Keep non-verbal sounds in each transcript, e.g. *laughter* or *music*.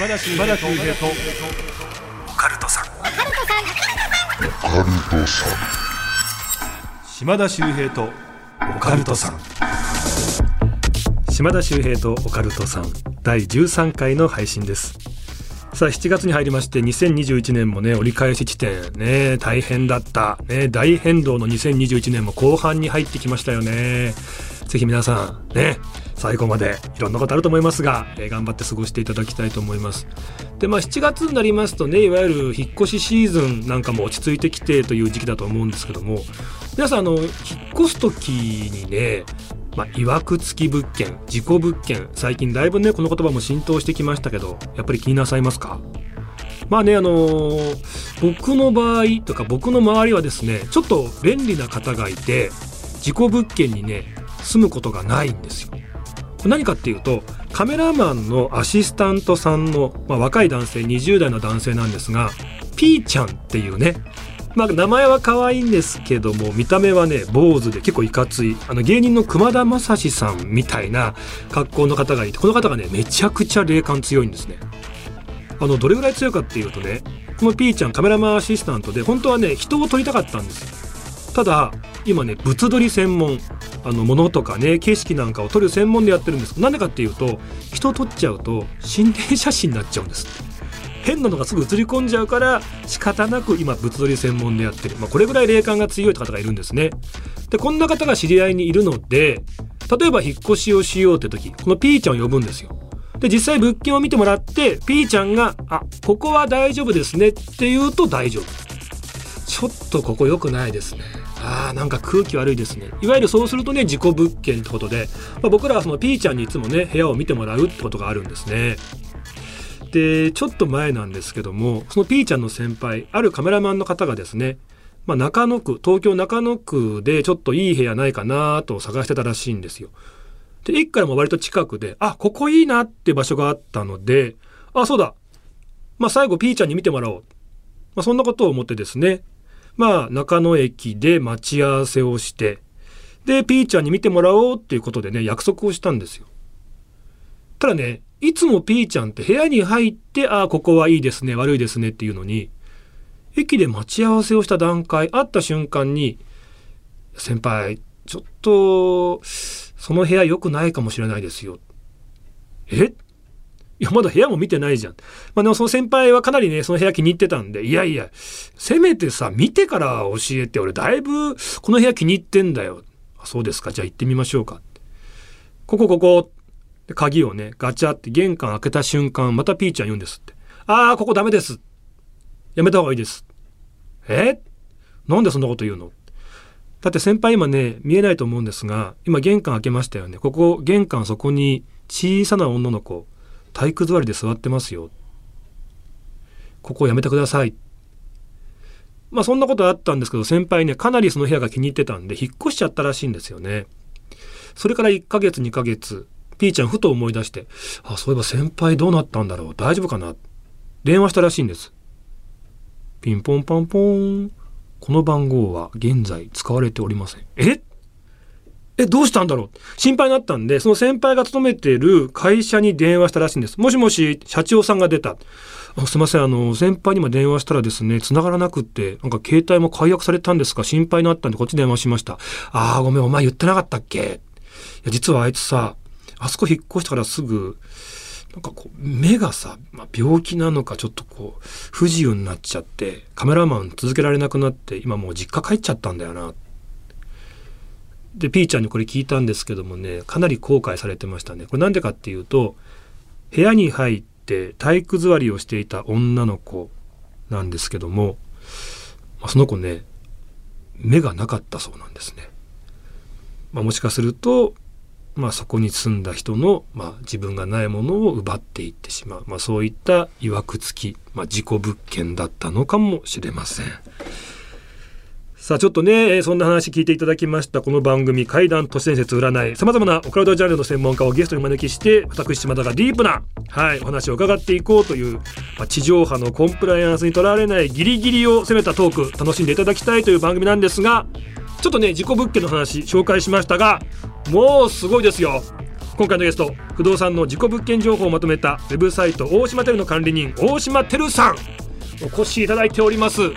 島田秀平と。オカルトさん。島田秀平と。オカルトさん。島田秀平とオカルトさん。第13回の配信です。さあ7月に入りまして2021年もね折り返し地点ね。大変だった。ね大変動の2021年も後半に入ってきましたよね。ぜひ皆さんね最後までいろんなことあると思いますが、えー、頑張って過ごしていただきたいと思います。でまあ7月になりますとねいわゆる引っ越しシーズンなんかも落ち着いてきてという時期だと思うんですけども皆さんあの引っ越す時にねまあ、いわくつき物件事故物件最近だいぶねこの言葉も浸透してきましたけどやっぱり気になさいますか？まあねあのー、僕の場合とか僕の周りはですねちょっと便利な方がいて事故物件にね住むことがないんですよ。何かっていうとカメラマンのアシスタントさんの、まあ、若い男性20代の男性なんですがピーちゃんっていうねまあ、名前は可愛いんですけども見た目はね坊主で結構いかついあの芸人の熊田正史さんみたいな格好の方がいてこの方がねめちゃくちゃ霊感強いんですね。あのどれぐらい強いかっていうとねこのピーちゃんカメラマンアシスタントで本当はね人を撮りたかったんです。ただ今ね物撮り専門あの物とかね景色なんかを撮る専門でやってるんです。なんでかっていうと人を撮っちゃうと心霊写真になっちゃうんです。変なのがすぐ映り込んじゃうから仕方なく今物撮り専門でやってる、まあ、これぐらい霊感が強い方がいるんですね。でこんな方が知り合いにいるので例えば引っ越しをしようって時このピーちゃんを呼ぶんですよ。で実際物件を見てもらってピーちゃんが「あここは大丈夫ですね」って言うと大丈夫。ちょっとここ良くないですね。あーなんか空気悪いですね。いわゆるそうするとね事故物件ってことで、まあ、僕らはそのピーちゃんにいつもね部屋を見てもらうってことがあるんですね。でちょっと前なんですけどもそのピーちゃんの先輩あるカメラマンの方がですね、まあ、中野区東京中野区でちょっといい部屋ないかなと探してたらしいんですよ。で駅からも割と近くであここいいなって場所があったのであそうだ。まあ最後ピーちゃんに見てもらおう、まあ、そんなことを思ってですねまあ、中野駅で待ち合わせをして、で、ピーちゃんに見てもらおうっていうことでね、約束をしたんですよ。ただね、いつもピーちゃんって部屋に入って、ああ、ここはいいですね、悪いですねっていうのに、駅で待ち合わせをした段階、会った瞬間に、先輩、ちょっと、その部屋良くないかもしれないですよ。え？いや、まだ部屋も見てないじゃん。まあでもその先輩はかなりね、その部屋気に入ってたんで、いやいや、せめてさ、見てから教えて、俺だいぶこの部屋気に入ってんだよ。あそうですか、じゃあ行ってみましょうか。ここここ。鍵をね、ガチャって玄関開けた瞬間、またピーちゃん言うんですって。ああ、ここダメです。やめた方がいいです。え？なんでそんなこと言うの？だって先輩今ね、見えないと思うんですが、今玄関開けましたよね。ここ、玄関そこに小さな女の子、体育座りで座ってますよ。ここをやめてください。まあそんなことあったんですけど、先輩ね、かなりその部屋が気に入ってたんで、引っ越しちゃったらしいんですよね。それから1ヶ月、2ヶ月、ピーちゃんふと思い出して、あ、そういえば先輩どうなったんだろう大丈夫かな電話したらしいんです。ピンポンパンポーン。この番号は現在使われておりません。え？え、どうしたんだろう？心配になったんで、その先輩が勤めている会社に電話したらしいんです。もしもし、社長さんが出た。すいません、あの、先輩にも電話したらですね、繋がらなくって、なんか携帯も解約されたんですか？心配になったんでこっち電話しました。ああ、ごめん、お前言ってなかったっけ？いや、実はあいつさ、あそこ引っ越してからすぐ、なんかこう、目がさ、まあ、病気なのかちょっとこう、不自由になっちゃって、カメラマン続けられなくなって、今もう実家帰っちゃったんだよな。でピーちゃんにこれ聞いたんですけどもねかなり後悔されてましたね。これなんでかっていうと部屋に入って体育座りをしていた女の子なんですけども、まあ、その子ね目がなかったそうなんですね、まあ、もしかするとまあ、そこに住んだ人の、まあ、自分がないものを奪っていってしまう、まあ、そういったいわくつき、まあ、事故物件だったのかもしれません。さあちょっとね、そんな話聞いていただきました。この番組怪談都市伝説占いさまざまなオカルトジャンルの専門家をゲストにお招きして私島田がディープな、はい、お話を伺っていこうという、まあ、地上波のコンプライアンスにとらわれないギリギリを攻めたトーク楽しんでいただきたいという番組なんですがちょっとね事故物件の話紹介しましたがもうすごいですよ。今回のゲスト不動産の自己物件情報をまとめたウェブサイト大島テルの管理人大島テルさんお越しいただいております。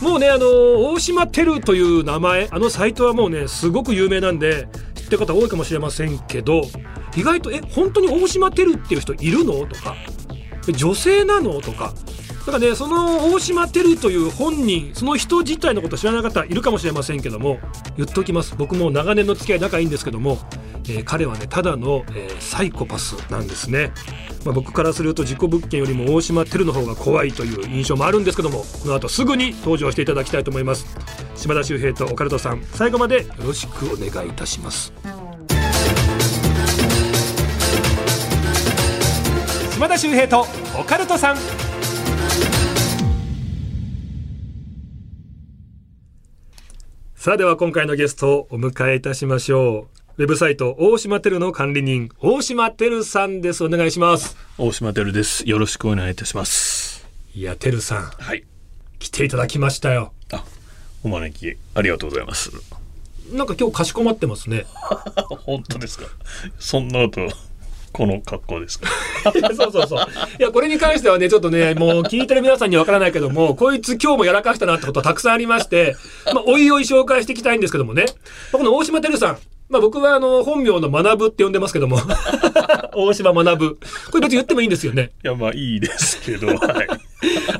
もうねあの大島テルという名前あのサイトはもうねすごく有名なんで知ってる方多いかもしれませんけど意外とえ本当に大島テルっていう人いるの？とか女性なの？とかだからねその大島テルという本人その人自体のこと知らない方いるかもしれませんけども言っておきます。僕も長年の付き合い仲いいんですけども、えー彼はねただの、えーサイコパスなんですね、まあ、僕からすると自己物件よりも大島テルの方が怖いという印象もあるんですけどもこの後すぐに登場していただきたいと思います。島田秀平とオカルトさん最後までよろしくお願いいたします。島田秀平とオカルトさん。さあでは今回のゲストをお迎えいたしましょう。ウェブサイト大島テルの管理人大島テルさんですお願いします大島てるです。よろしくお願いいたします。いやテルさんはい。来ていただきましたよあ、お招きありがとうございます。なんか今日かしこまってますね *laughs* 本当ですか？そんなこと、この格好ですか？*laughs* そうそうそういやこれに関してはねちょっとねもう聞いてる皆さんにはわからないけどもこいつ今日もやらかしたなってことはたくさんありましてまあおいおい紹介していきたいんですけどもねこの大島てるさんまあ僕はあの本名の学ぶって呼んでますけども *laughs* 大島学ぶこれ別に言ってもいいんですよねいや、まあいいですけど、*laughs* はい。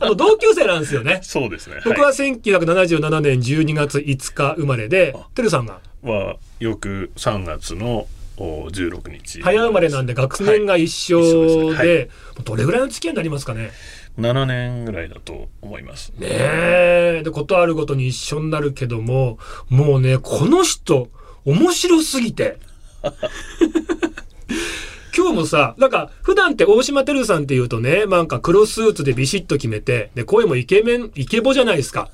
あの同級生なんですよねそうですね。僕は1977年12月5日生まれであ、てるさんが？い、は、よく3月のお16日。早生まれなんで学年が一緒はいですねで、どれぐらいの付き合いになりますかね？7年ぐらいだと思います。ねえ。で、ことあるごとに一緒になるけども、もうね、この人、面白すぎて。*laughs* 今日もさ、なんか、普段って大島てるさんって言うとね、なんか黒スーツでビシッと決めて、で、声もイケメン、イケボじゃないですか。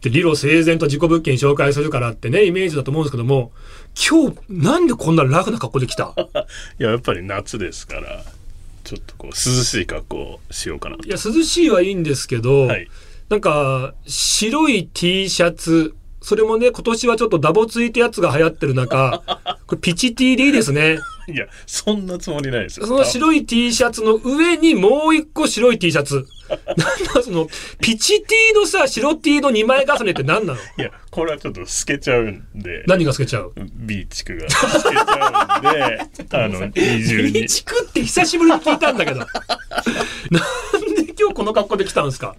で、理路整然と自己物件紹介するからってね、イメージだと思うんですけども、今日、なんでこんなラフな格好で来た？*laughs* いや、やっぱり夏ですから、ちょっとこう、涼しい格好をしようかなと。いや、涼しいはいいんですけど、はい。なんか、白い T シャツ、それもね、今年はちょっとダボついたやつが流行ってる中、*laughs* これピチ T でいいですね。いや、そんなつもりないですよ。その白い T シャツの上にもう一個白い T シャツ。*laughs* なんだその、ピチ T のさ、白 T の2枚重ねって何なの？いや、これはちょっと透けちゃうんで。何が透けちゃう？ビーチクが透けちゃうんで、*laughs* あの、二重にビ。チクって久しぶりに聞いたんだけど。なんで今日この格好で来たんですか？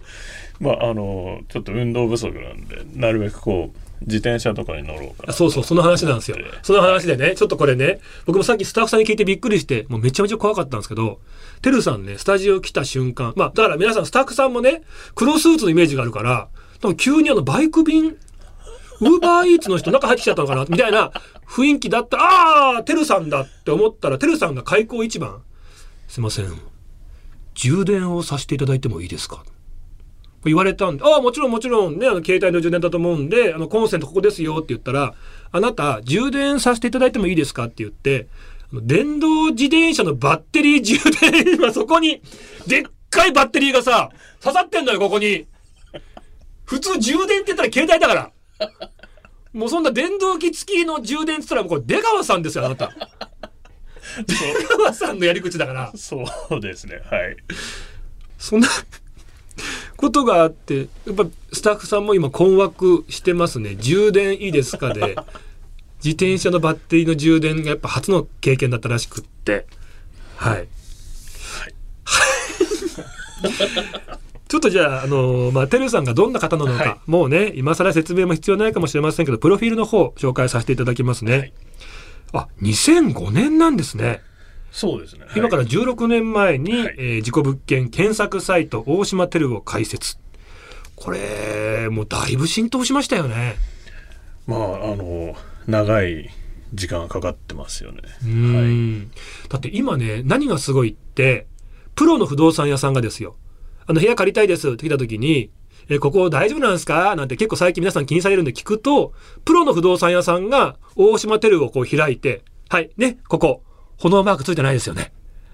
まあ、あの、ちょっと運動不足なんで、なるべくこう、自転車とかに乗ろうかな。そうそう、その話なんですよ。その話でね、ちょっとこれね、僕もさっきスタッフさんに聞いてびっくりして、もうめちゃめちゃ怖かったんですけど、てるさんね、スタジオ来た瞬間、まあ、だから皆さんスタッフさんもね、黒スーツのイメージがあるから、多分急にあのバイク便、ウーバーイーツの人中入ってきちゃったのかなみたいな *laughs* 雰囲気だったら、ああー、てるさんだって思ったら、てるさんが開口一番、すいません、充電をさせていただいてもいいですか？言われたんで、ああ、もちろんもちろんね、あの、携帯の充電だと思うんで、あの、コンセントここですよって言ったら、あなた、充電させていただいてもいいですかって言って、電動自転車のバッテリー充電、今そこに、でっかいバッテリーがさ、刺さってんのよ、ここに。普通充電って言ったら携帯だから。もうそんな電動機付きの充電って言ったらもうこれ出川さんですよ、あなた。出川さんのやり口だから。そうですね、はい。そんなことがあって、やっぱスタッフさんも今困惑してますね。充電いいですかで、*laughs* 自転車のバッテリーの充電がやっぱ初の経験だったらしくって。はい。*laughs* ちょっとじゃあ、あのまあ、てるさんがどんな方なのか、はいもうね、今更説明も必要ないかもしれませんけど、プロフィールの方、紹介させていただきますね。はいあ、2005年なんですね。そうですね。はい今から16年前に、はいえー自己物件検索サイト大島テルを開設。これ、もうだいぶ浸透しましたよね。まあ、あの、長い時間がかかってますよね。うーん。だって今ね、何がすごいって、プロの不動産屋さんがですよ。あの、部屋借りたいですって来た時に、え、ここ大丈夫なんですか？なんて結構最近皆さん気にされるんで聞くと、プロの不動産屋さんが大島テルをこう開いて、はい、ね、ここ、炎マークついてないですよね。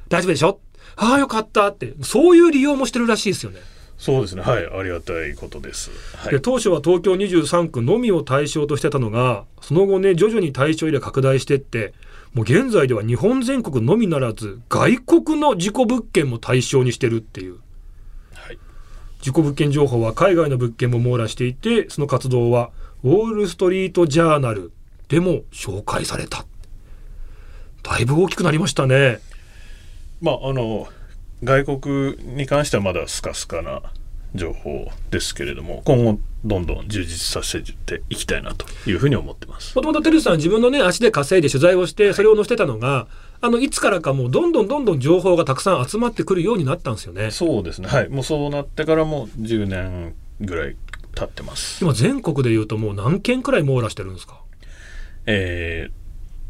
大丈夫でしょ？ああ、よかったって、そういう利用もしてるらしいですよね。そうですね。はい。ありがたいことです。はいで。当初は東京23区のみを対象としてたのがその後ね徐々に対象エリア拡大してってもう現在では日本全国のみならず外国の事故物件も対象にしてるっていうはい事故物件情報は海外の物件も網羅していてその活動はウォール・ストリート・ジャーナルでも紹介されただいぶ大きくなりましたね。まああの外国に関してはまだスカスカな情報ですけれども今後どんどん充実させていきたいなというふうに思ってます。もともとテルさん自分のね足で稼いで取材をしてそれを載せてたのが、あのいつからかもうどんどんどんどん情報がたくさん集まってくるようになったんですよね。そうですね。はい。もうそうなってからもう10年ぐらい経ってます。今全国でいうともう何件くらい網羅してるんですか？えー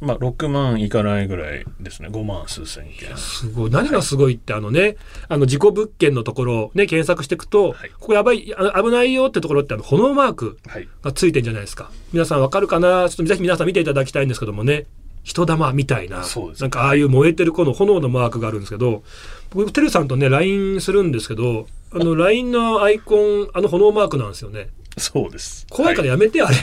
まあ6万いかないぐらいですね。5万数千件。すごい。何がすごいってあのねあの事故物件のところをね検索していくと、はい。ここやばいあ危ないよってところってあの炎マークはい。がついてんじゃないですか。皆さんわかるかな？ちょっとぜひ皆さん見ていただきたいんですけどもね。人玉みたいな、そうです。なんかああいう燃えてるこの炎のマークがあるんですけど僕てるさんとね LINE するんですけどあの LINE のアイコンあの炎マークなんですよね。そうです。怖いからはやめて、あれ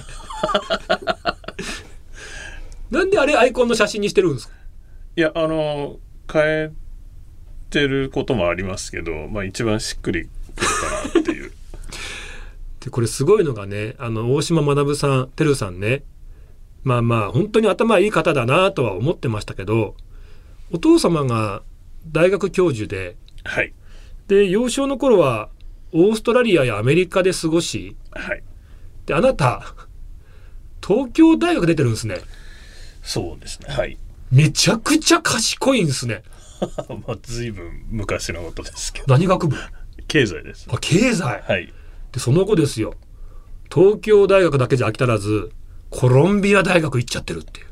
なんであれアイコンの写真にしてるんですか？いやあの変えてることもありますけどまあ一番しっくりくるかなっていう。*laughs* でこれすごいのがねあの大島学さんてるさんねまあまあ本当に頭いい方だなとは思ってましたけどお父様が大学教授ではい。で幼少の頃はオーストラリアやアメリカで過ごしはい。であなた東京大学出てるんですねそうですね。はい。めちゃくちゃ賢いんですね。*laughs* まあ随分昔のことですけど。何学部？経済です。あ経済？はい。でその後ですよ。東京大学だけじゃ飽き足らずコロンビア大学行っちゃってるっていう。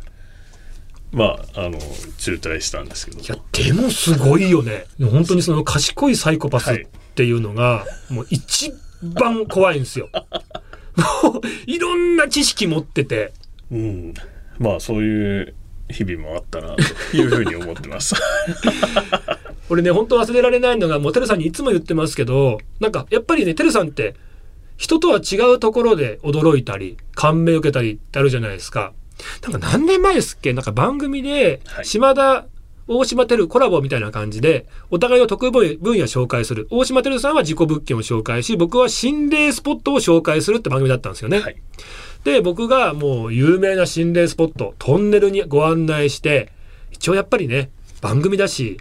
まああの中退したんですけどいやでもすごいよね。本当にその賢いサイコパスっていうのが、もう一番怖いんですよ。*laughs* もういろんな知識持ってて。うんまあそういう日々もあったなというふうに思ってます。*laughs* 俺ね本当忘れられないのがもうテルさんにいつも言ってますけどなんかやっぱりねテルさんって人とは違うところで驚いたり感銘を受けたりってあるじゃないですか。なんか何年前ですっけ？なんか番組ではい。島田大島テルコラボみたいな感じでお互いの得意分野紹介する。大島テルさんは自己物件を紹介し僕は心霊スポットを紹介するって番組だったんですよね。はいで僕がもう有名な心霊スポットトンネルにご案内して一応やっぱりね番組だし、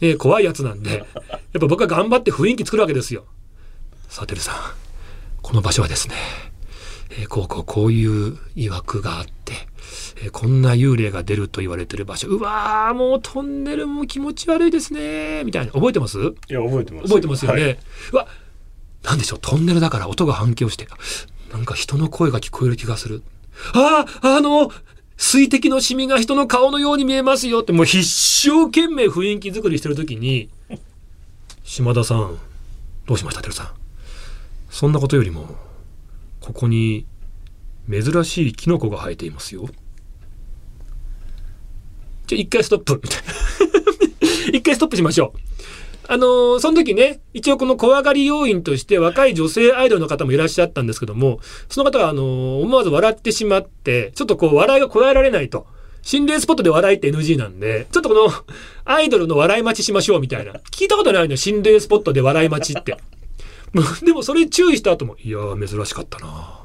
ね、怖いやつなんでやっぱ僕は頑張って雰囲気作るわけですよ。さあてるさんこの場所はですね、えーこうこうこういう曰くがあって、えーこんな幽霊が出ると言われてる場所。うわーもうトンネルも気持ち悪いですねみたいな。覚えてます？いや覚えてます。覚えてますよね。はい。うわなんでしょう？トンネルだから音が反響してなんか人の声が聞こえる気がする。あああの水滴のシミが人の顔のように見えますよってもう必生懸命雰囲気作りしてる時に島田さんどうしましたてるさん？そんなことよりもここに珍しいキノコが生えていますよ。じゃあ一回ストップみたいな *laughs* 一回ストップしましょう。あのーその時ね、一応この怖がり要因として若い女性アイドルの方もいらっしゃったんですけども、その方があのー思わず笑ってしまって、ちょっとこう笑いがこらえられないと。心霊スポットで笑いって NG なんで、ちょっとこのアイドルの笑い待ちしましょうみたいな。聞いたことないの、心霊スポットで笑い待ちって。でもそれ注意した後も、いやー珍しかったな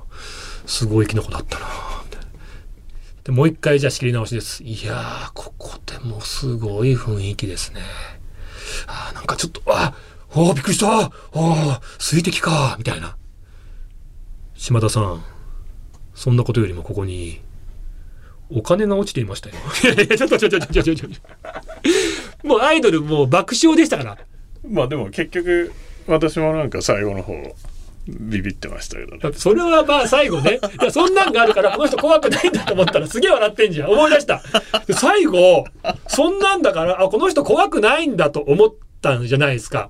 すごいキノコだったなみたいなで、もう一回じゃあ仕切り直しです。いやー、ここでもすごい雰囲気ですね。あーなんかちょっと、あおーびっくりしたあー水滴かみたいな。島田さん、そんなことよりもここに、お金が落ちていましたよ。いやいや、ちょっとちょっとちょっとちょっとちょっと。もうアイドルもう爆笑でしたから。まあでも結局私もなんか最後の方ビビってましたけどねそれはまあ最後ね、いや、そんなんがあるから、この人怖くないんだと思ったらすげえ笑ってんじゃん。思い出した。で最後、そんなんだから、あ、この人怖くないんだと思ったんじゃないですか。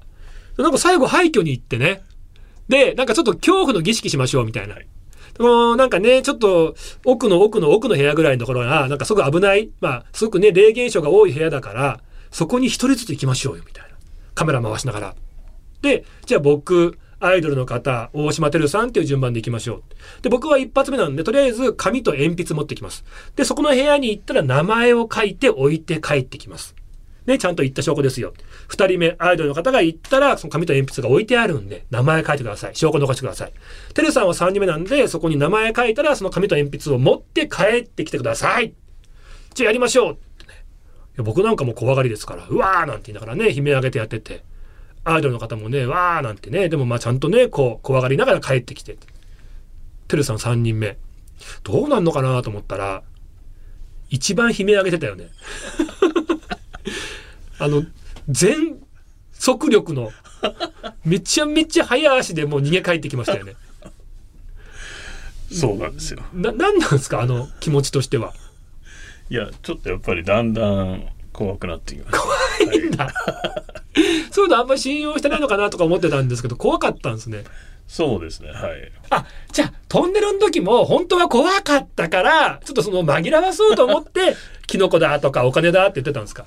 なんか最後廃墟に行ってね。で、なんかちょっと恐怖の儀式しましょうみたいな。でもなんかね、ちょっと奥の奥の奥の部屋ぐらいのところが、なんかすごく危ない、まあ、すごくね、霊現象が多い部屋だから、そこに一人ずつ行きましょうよ、みたいな。カメラ回しながら。で、じゃあ僕、アイドルの方、大島てるさんっていう順番で行きましょう。で、僕は一発目なんで、とりあえず紙と鉛筆持ってきます。で、そこの部屋に行ったら名前を書いて置いて帰ってきます。ね、ちゃんと言った証拠ですよ。二人目、アイドルの方が行ったら、その紙と鉛筆が置いてあるんで、名前書いてください。証拠残してください。てるさんは三人目なんで、そこに名前書いたら、その紙と鉛筆を持って帰ってきてください。じゃあやりましょう。いや僕なんかも怖がりですから、うわーなんて言いながらね、悲鳴上げてやってて。アイドルの方もね、わーなんてね、でもまあちゃんとね、こう、怖がりながら帰ってきて。てるさん3人目。どうなんのかなと思ったら、一番悲鳴上げてたよね。*laughs* あの、全速力の、めちゃめちゃ速い足でもう逃げ帰ってきましたよね。そうなんですよ。な、なんなんですかあの気持ちとしては。いや、ちょっとやっぱりだんだん怖くなってきました。怖いんだ。*laughs* そういうのあんまり信用してないのかなとか思ってたんですけど、怖かったんですね。そうですね、はい。あ、じゃあ、トンネルの時も本当は怖かったから、ちょっとその紛らわそうと思って、*laughs* キノコだとかお金だって言ってたんですか？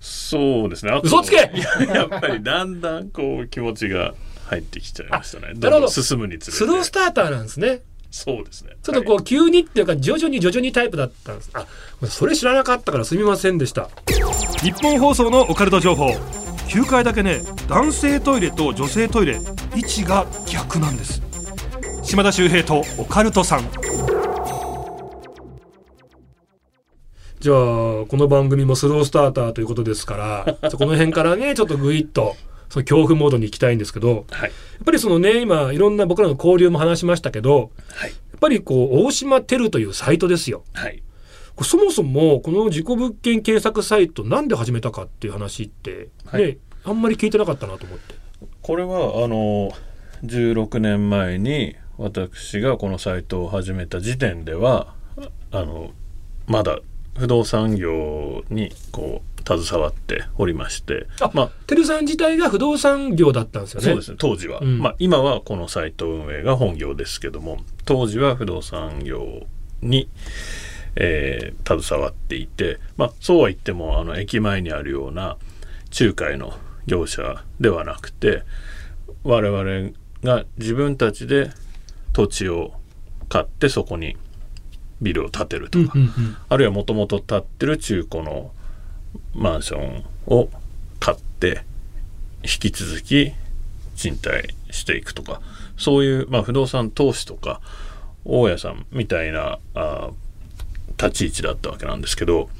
そうですね。嘘つけいや *laughs* やっぱりだんだんこう気持ちが入ってきちゃいましたね。なるほど進むにつれて。スロースターターなんですね。そうですね。ちょっとこう、急にっていうか、徐々に徐々にタイプだったんです。あ、それ知らなかったからすみませんでした。日本放送のオカルト情報。9階だけね、男性トイレと女性トイレ、位置が逆なんです。島田秀平とオカルトさん。じゃあ、この番組もスロースターターということですから、*laughs* この辺からね、ちょっとグイッと、その恐怖モードに行きたいんですけど、はい。やっぱりそのね、今、いろんな僕らの交流も話しましたけど、はい。やっぱりこう、大島テルというサイトですよ。はい。そもそも、この自己物件検索サイト、なんで始めたかっていう話って、ね、はいあんまり聞いてなかったなと思って。これはあの16年前に私がこのサイトを始めた時点ではあのまだ不動産業にこう携わっておりましてあまあテルさん自体が不動産業だったんですよね。そうですね当時は、うんまあ今はこのサイト運営が本業ですけども当時は不動産業に、えー携わっていてまあそうは言ってもあの駅前にあるような仲介の業者ではなくて我々が自分たちで土地を買ってそこにビルを建てるとか、あるいはもともと建ってる中古のマンションを買って引き続き賃貸していくとかそういう、まあ、不動産投資とか大家さんみたいなあ立ち位置だったわけなんですけど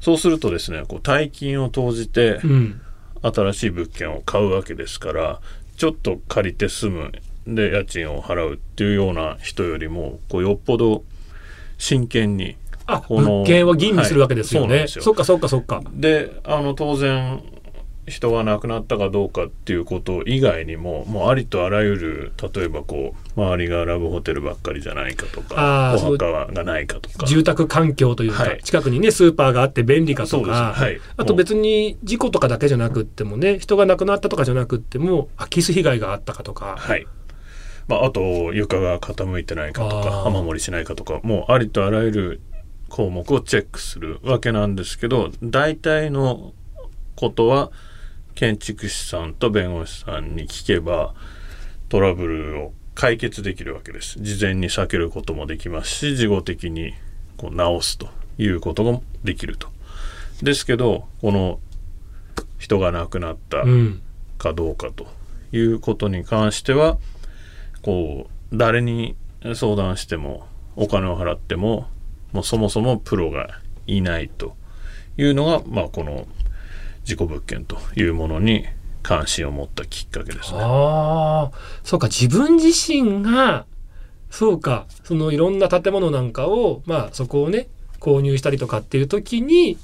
そうするとですねこう大金を投じてうん新しい物件を買うわけですからちょっと借りて住むで家賃を払うっていうような人よりもこうよっぽど真剣にあ、この物件は吟味するわけですよね。はいそっかそっかそっか。であの当然人が亡くなったかどうかっていうこと以外にももうありとあらゆる例えばこう周りがラブホテルばっかりじゃないかとかお墓がないかとか。住宅環境というか、はい。近くにね、スーパーがあって便利かとか、はい。あと別に事故とかだけじゃなくってもね、人が亡くなったとかじゃなくっても、空き巣被害があったかとか、はい、まあ、あと床が傾いてないかとあかー。雨漏りしないかとかもうありとあらゆる項目をチェックするわけなんですけど大体のことは建築士さんと弁護士さんに聞けばトラブルを解決できるわけです事前に避けることもできますし事後的にこう直すということもできるとですけどこの人が亡くなったうん。かどうかということに関してはこう誰に相談してもお金を払ってももうそもそもプロがいないというのが、まあ、この事故物件というものに関心を持ったきっかけですね。ああ、そうか、自分自身が、そうか、そのいろんな建物なんかを、まあそこをね、購入したりとかっていう時に、っ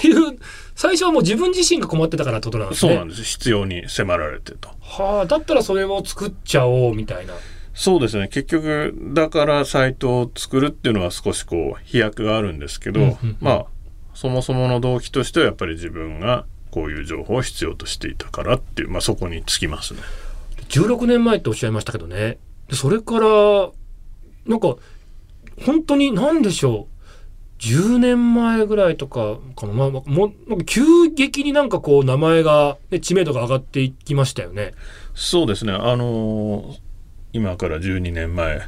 ていう、最初はもう自分自身が困ってたからってことなんですね。そうなんです必要に迫られてと。はあ、だったらそれを作っちゃおうみたいな。そうですね結局だからサイトを作るっていうのは少しこう飛躍があるんですけど、うんうんうんまあそもそもの動機としてはやっぱり自分がこういう情報を必要としていたからっていう、まあ、そこにつきますね。16年前っておっしゃいましたけどね。でそれから、なんか、本当に何でしょう。10年前ぐらいとかかな、まあ、もうなんか急激になんかこう名前が、ね、知名度が上がっていきましたよね。そうですねあのー今から12年前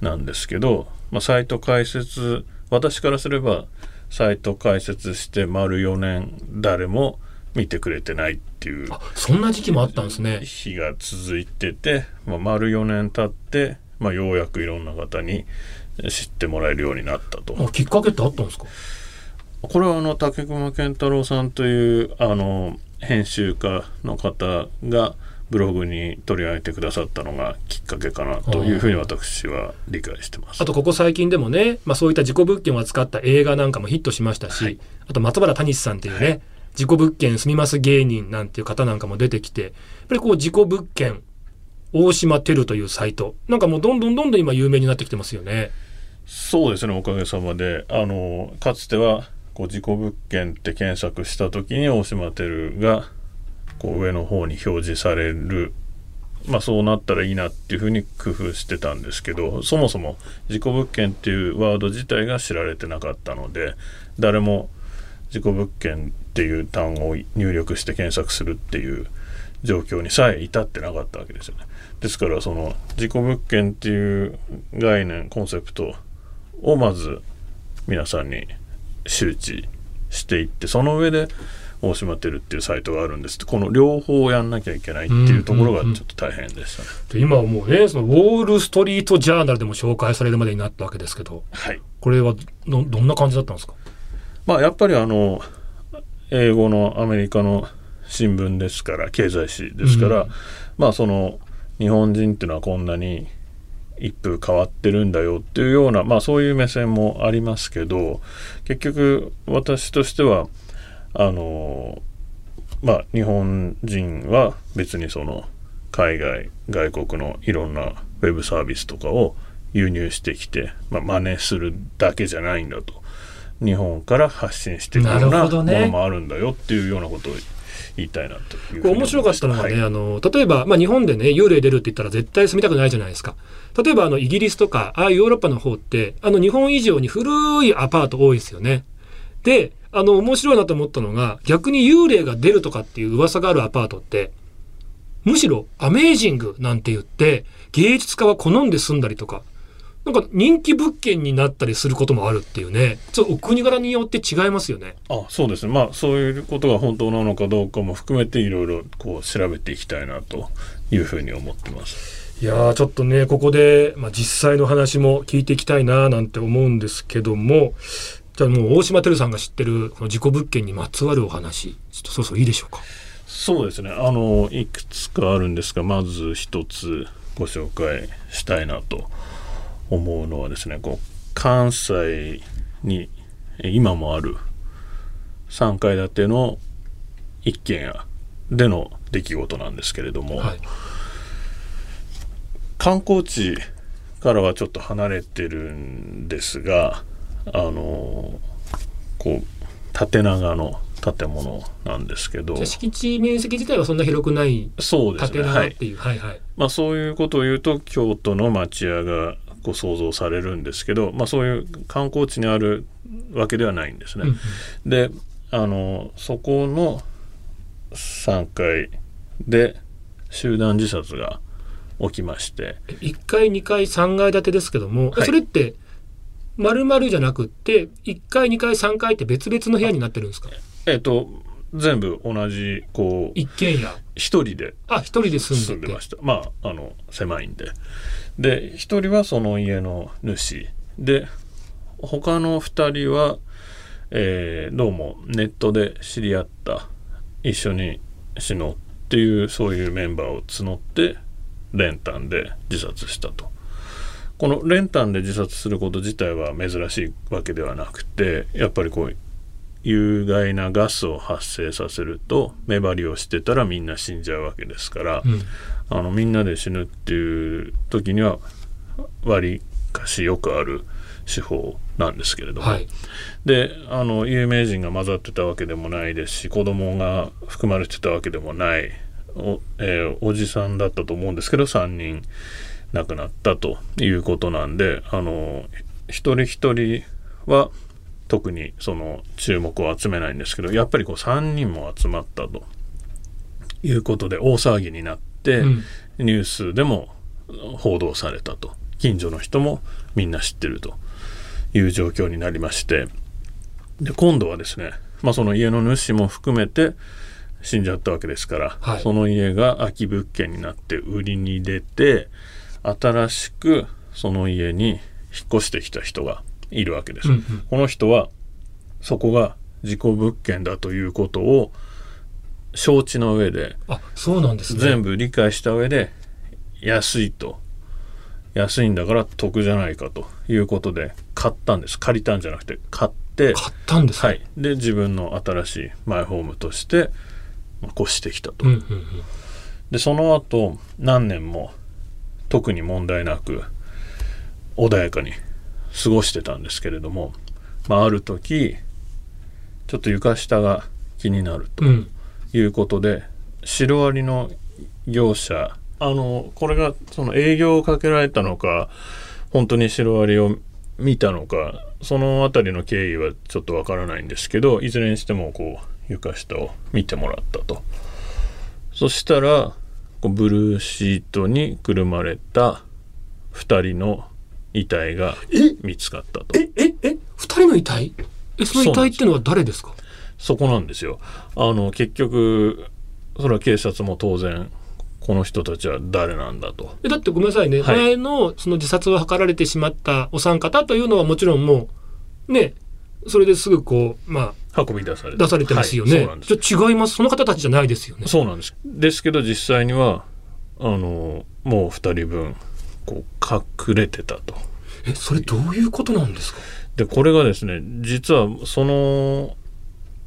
なんですけど、まあ、サイト開設私からすればサイト開設して丸4年誰も見てくれてないっていうあそんな時期もあったんですね。日が続いてて、まあ、丸4年経って、まあ、ようやくいろんな方に知ってもらえるようになったと。あきっかけってあったんですか？これはあの竹熊健太郎さんというあの編集家の方がブログに取り上げてくださったのがきっかけかなというふうに私は理解してます。あとここ最近でもね、まあ、そういった事故物件を扱った映画なんかもヒットしましたし、はいあと松原谷さんっていうね、はい事故物件住みます芸人なんていう方なんかも出てきてやっぱりこう事故物件大島テルというサイトなんかもうどんどんどんどん今有名になってきてますよね。そうですねおかげさまであのかつてはこう事故物件って検索した時に大島テルがこう上の方に表示されるまあそうなったらいいなっていうふうに工夫してたんですけどそもそも事故物件っていうワード自体が知られてなかったので誰も事故物件っていう単語を入力して検索するっていう状況にさえ至ってなかったわけですよね。ですからその事故物件っていう概念コンセプトをまず皆さんに周知していってその上で大島テルっていうサイトがあるんです。この両方をやんなきゃいけないっていうところがちょっと大変でしたね。で今はもうねそのウォール・ストリート・ジャーナルでも紹介されるまでになったわけですけどはい。これはどどんな感じだったんですか？まあやっぱりあの英語のアメリカの新聞ですから経済誌ですから、うん。まあその日本人っていうのはこんなに一風変わってるんだよっていうようなまあそういう目線もありますけど結局私としてはあのまあ日本人は別にその海外外国のいろんなウェブサービスとかを輸入してきて、まあ、真似するだけじゃないんだと。日本から発信していくようななものもあるんだよっていうようなことを言いたいなという面白かったのがね、はい。あの例えば、まあ、日本でね幽霊出るって言ったら絶対住みたくないじゃないですか。例えばあのイギリスとかああいうヨーロッパの方ってあの日本以上に古いアパート多いですよね。であの面白いなと思ったのが逆に幽霊が出るとかっていう噂があるアパートってむしろアメージングなんて言って芸術家は好んで住んだりとかなんか人気物件になったりすることもあるっていうね。ちょっとお国柄によって違いますよね。あそうですね。まあそういうことが本当なのかどうかも含めていろいろこう調べていきたいなというふうに思ってます。いやーちょっとねここで、まあ、実際の話も聞いていきたいななんて思うんですけどもじゃあもう大島てるさんが知ってるこの事故物件にまつわるお話ちょっとそろそろいいでしょうか？そうですね。あのいくつかあるんですがまず一つご紹介したいなと思うのはですねこう関西にえ今もある3階建ての一軒家での出来事なんですけれども、はい。観光地からはちょっと離れてるんですがあのこう縦長の建物なんですけど。敷地面積自体はそんな広くないそうです縦ねはい長っていう、はい、はいまあ、そういうことを言うと京都の町屋がこう想像されるんですけど、まあ、そういう観光地にあるわけではないんですね。うんうん。であのそこの3階で集団自殺が起きまして。1階2階3階建てですけども、はい。それって丸々じゃなくって1階2階3階って別々の部屋になってるんですか？えっと全部同じこう一軒家。一人であ一人で住んでました。まああの狭いんで。で一人はその家の主。で他の二人は、えーどうもネットで知り合った一緒に死のうっていうそういうメンバーを募って練炭で自殺したとこの練炭で自殺すること自体は珍しいわけではなくてやっぱりこう有害なガスを発生させると目張りをしてたらみんな死んじゃうわけですから、うん。あのみんなで死ぬっていう時には割かしよくある手法なんですけれども、はい。であの有名人が混ざってたわけでもないですし子供が含まれてたわけでもないお,、えーおじさんだったと思うんですけど3人亡くなったということなんであの一人一人は特にその注目を集めないんですけどやっぱりこう3人も集まったということで大騒ぎになって、うん。ニュースでも報道されたと。近所の人もみんな知ってるという状況になりましてで今度はですね、まあ、その家の主も含めて死んじゃったわけですから、はい。その家が空き物件になって売りに出て新しくその家に引っ越してきた人がいるわけです。うんうん。この人はそこが事故物件だということを承知の上であそうなんですね。全部理解した上で安いと。安いんだから得じゃないかということで買ったんです。借りたんじゃなくて買って買ったんですねはい。で自分の新しいマイホームとしてまあ越してきたと、うんうんうん。でその後何年も特に問題なく穏やかに過ごしてたんですけれども、まあ、ある時ちょっと床下が気になるとうん。いうことで、シロアリの業者あのこれがその営業をかけられたのか本当にシロアリを見たのかその辺りの経緯はちょっとわからないんですけどいずれにしてもこう床下を見てもらったと。そしたらブルーシートにくるまれた2人の遺体がえ？見つかったと。え？え？え？二人の遺体？えその遺体ってのは誰ですか？そこなんですよ。あの結局それは警察も当然この人たちは誰なんだと。えだってごめんなさいね、はい。前のその自殺を図られてしまったお三方というのはもちろんもうねそれですぐこうま運び出されあ出されてますよね、はいそうなんです。じゃあ違います。その方たちじゃないですよね。そうなんです。ですけど実際にはあのもう2人分こう隠れてたと。えそれどういうことなんですか？でこれがですね実はその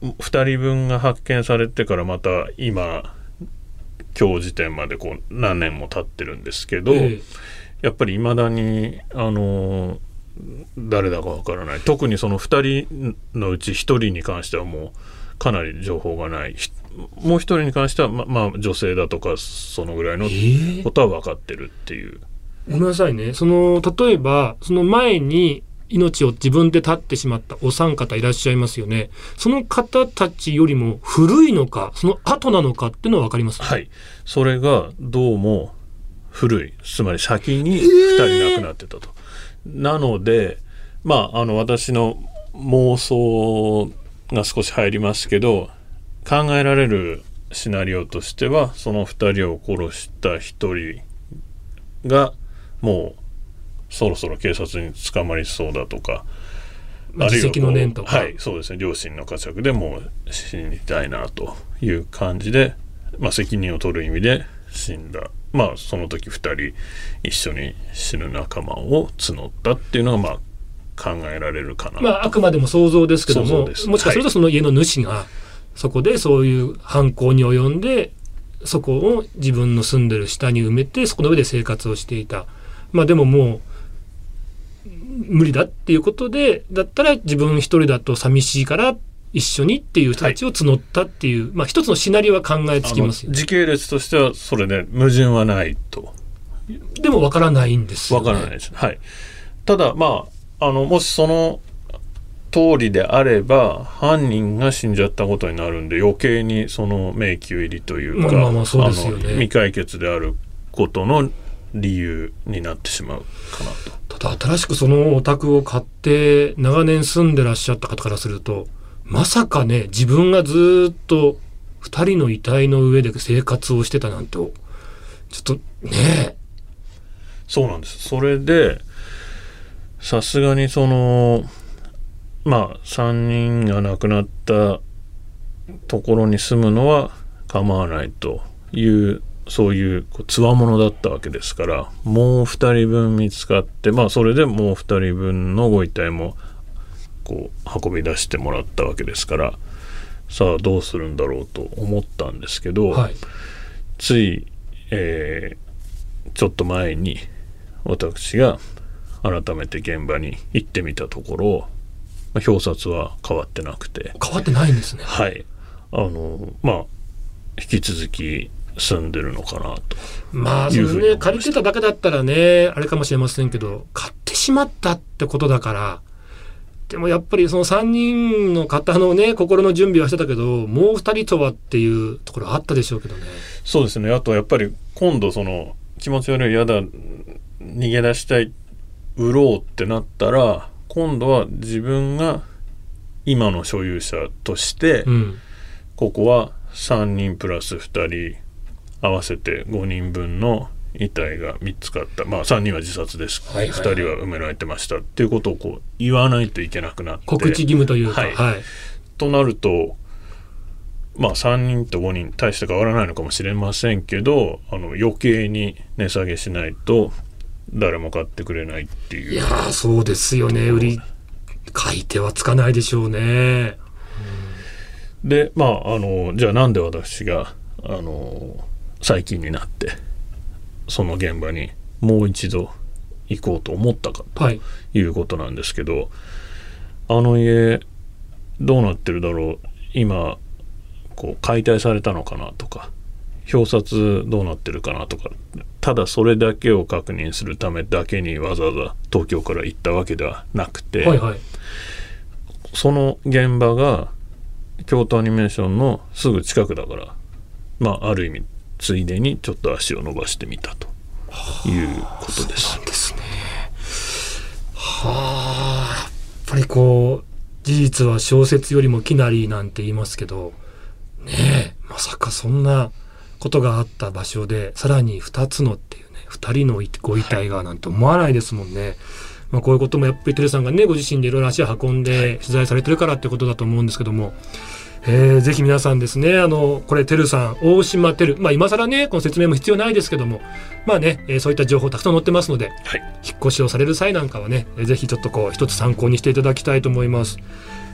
2人分が発見されてからまた今今日時点までこう何年も経ってるんですけど、ええ。やっぱりいまだにあの誰だかわからない。特にその2人のうち1人に関してはもうかなり情報がない。ひもう1人に関してはままあ女性だとかそのぐらいのええことは分かってるっていう。ごめんなさいね。その例えばその前に命を自分で絶ってしまったお三方いらっしゃいますよね。その方たちよりも古いのかその後なのかっていうのは分かりますはい。それがどうも古い。つまり先に2人亡くなってたと。なのでまああの私の妄想が少し入りますけど考えられるシナリオとしてはその2人を殺した1人がもうそろそろ警察に捕まりそうだとか。まあ自責の念とか、はい、そうですね両親の家族でもう死にたいなという感じで、まあ、責任を取る意味で死んだまあその時2人一緒に死ぬ仲間を募ったっていうのがまあ考えられるかな、まあ、あくまでも想像ですけどももしかするとその家の主がそこでそういう犯行に及んでそこを自分の住んでる下に埋めてそこの上で生活をしていた。まあでももう無理だっていうことでだったら自分一人だと寂しいから一緒にっていう人たちを募ったっていう、まあ一つのシナリオは考えつきますよあの時系列としてはそれで矛盾はないと。でもわからないんですよ、ね、わからないです、はい。ただまああのもしその通りであれば犯人が死んじゃったことになるんで余計にその迷宮入りというか、まあまあまあそうですよね。未解決であることの理由になってしまうかなと。ただ新しくそのお宅を買って長年住んでらっしゃった方からするとまさかね自分がずっと2人の遺体の上で生活をしてたなんてちょっとねそうなんです。それでさすがにそのまあ3人が亡くなったところに住むのは構わないというそういうこう強者だったわけですからもう2人分見つかってまあそれでもう2人分のご遺体もこう運び出してもらったわけですからさあどうするんだろうと思ったんですけど、はい。つい、えーちょっと前に私が改めて現場に行ってみたところ、まあ表札は変わってなくて。変わってないんですね。はい。あのまあ引き続き住んでるのかなと。まあそれね借りてただけだったらねあれかもしれませんけど買ってしまったってことだからでもやっぱりその3人の方のね心の準備はしてたけどもう2人とはっていうところあったでしょうけどね。そうですねあとやっぱり今度その気持ち悪い嫌だ逃げ出したい売ろうってなったら今度は自分が今の所有者として、うんここは3人プラス2人合わせて5人分の遺体が見つかった。まあ3人は自殺です、はいはい2人は埋められてましたっていうことをこう言わないといけなくなって。告知義務というか、はい。はい。となるとまあ3人と5人大して変わらないのかもしれませんけどあの余計に値下げしないと誰も買ってくれないっていう。いやーそうですよね。売り買い手はつかないでしょうね。でまああのじゃあなんで私があの最近になってその現場にもう一度行こうと思ったかはい、ということなんですけどあの家どうなってるだろう？今こう解体されたのかなとか表札どうなってるかなとかただそれだけを確認するためだけにわざわざ東京から行ったわけではなくて、はいはい。その現場が京都アニメーションのすぐ近くだからまあある意味ついでにちょっと足を伸ばしてみたということです。ですね。はあやっぱりこう事実は小説よりもきなりなんて言いますけどねえまさかそんなことがあった場所でさらに2つのっていうね2人のご遺体がなんて思わないですもんね。まあ、こういうこともやっぱりテルさんがねご自身でいろいろ足を運んで取材されてるからってことだと思うんですけども、えーぜひ皆さんですねあのこれテルさん大島テルまあ今更ねこの説明も必要ないですけどもまあね、えーそういった情報たくさん載ってますのではい、引っ越しをされる際なんかはね、えーぜひちょっとこう一つ参考にしていただきたいと思います。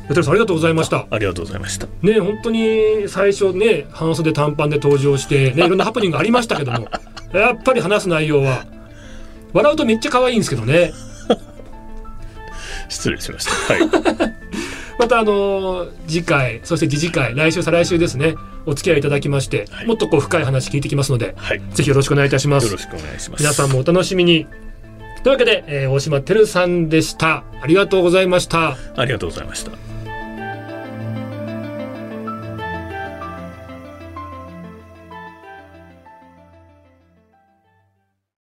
テルさんありがとうございました。ありがとうございました。ね本当に最初ね半袖短パンで登場してねいろんなハプニングがありましたけども *laughs* やっぱり話す内容は笑うとめっちゃ可愛いんですけどね *laughs* 失礼しました。はい、またあのー次回そして次次回来週再来週ですねお付き合いいただきまして、はいもっとこう深い話聞いてきますのではい、よぜひよろしくお願いいたしますろ。しくお願いします。皆さんもお楽しみにというわけで、えー大島てるさんでしたありがとうございました。ありがとうございました。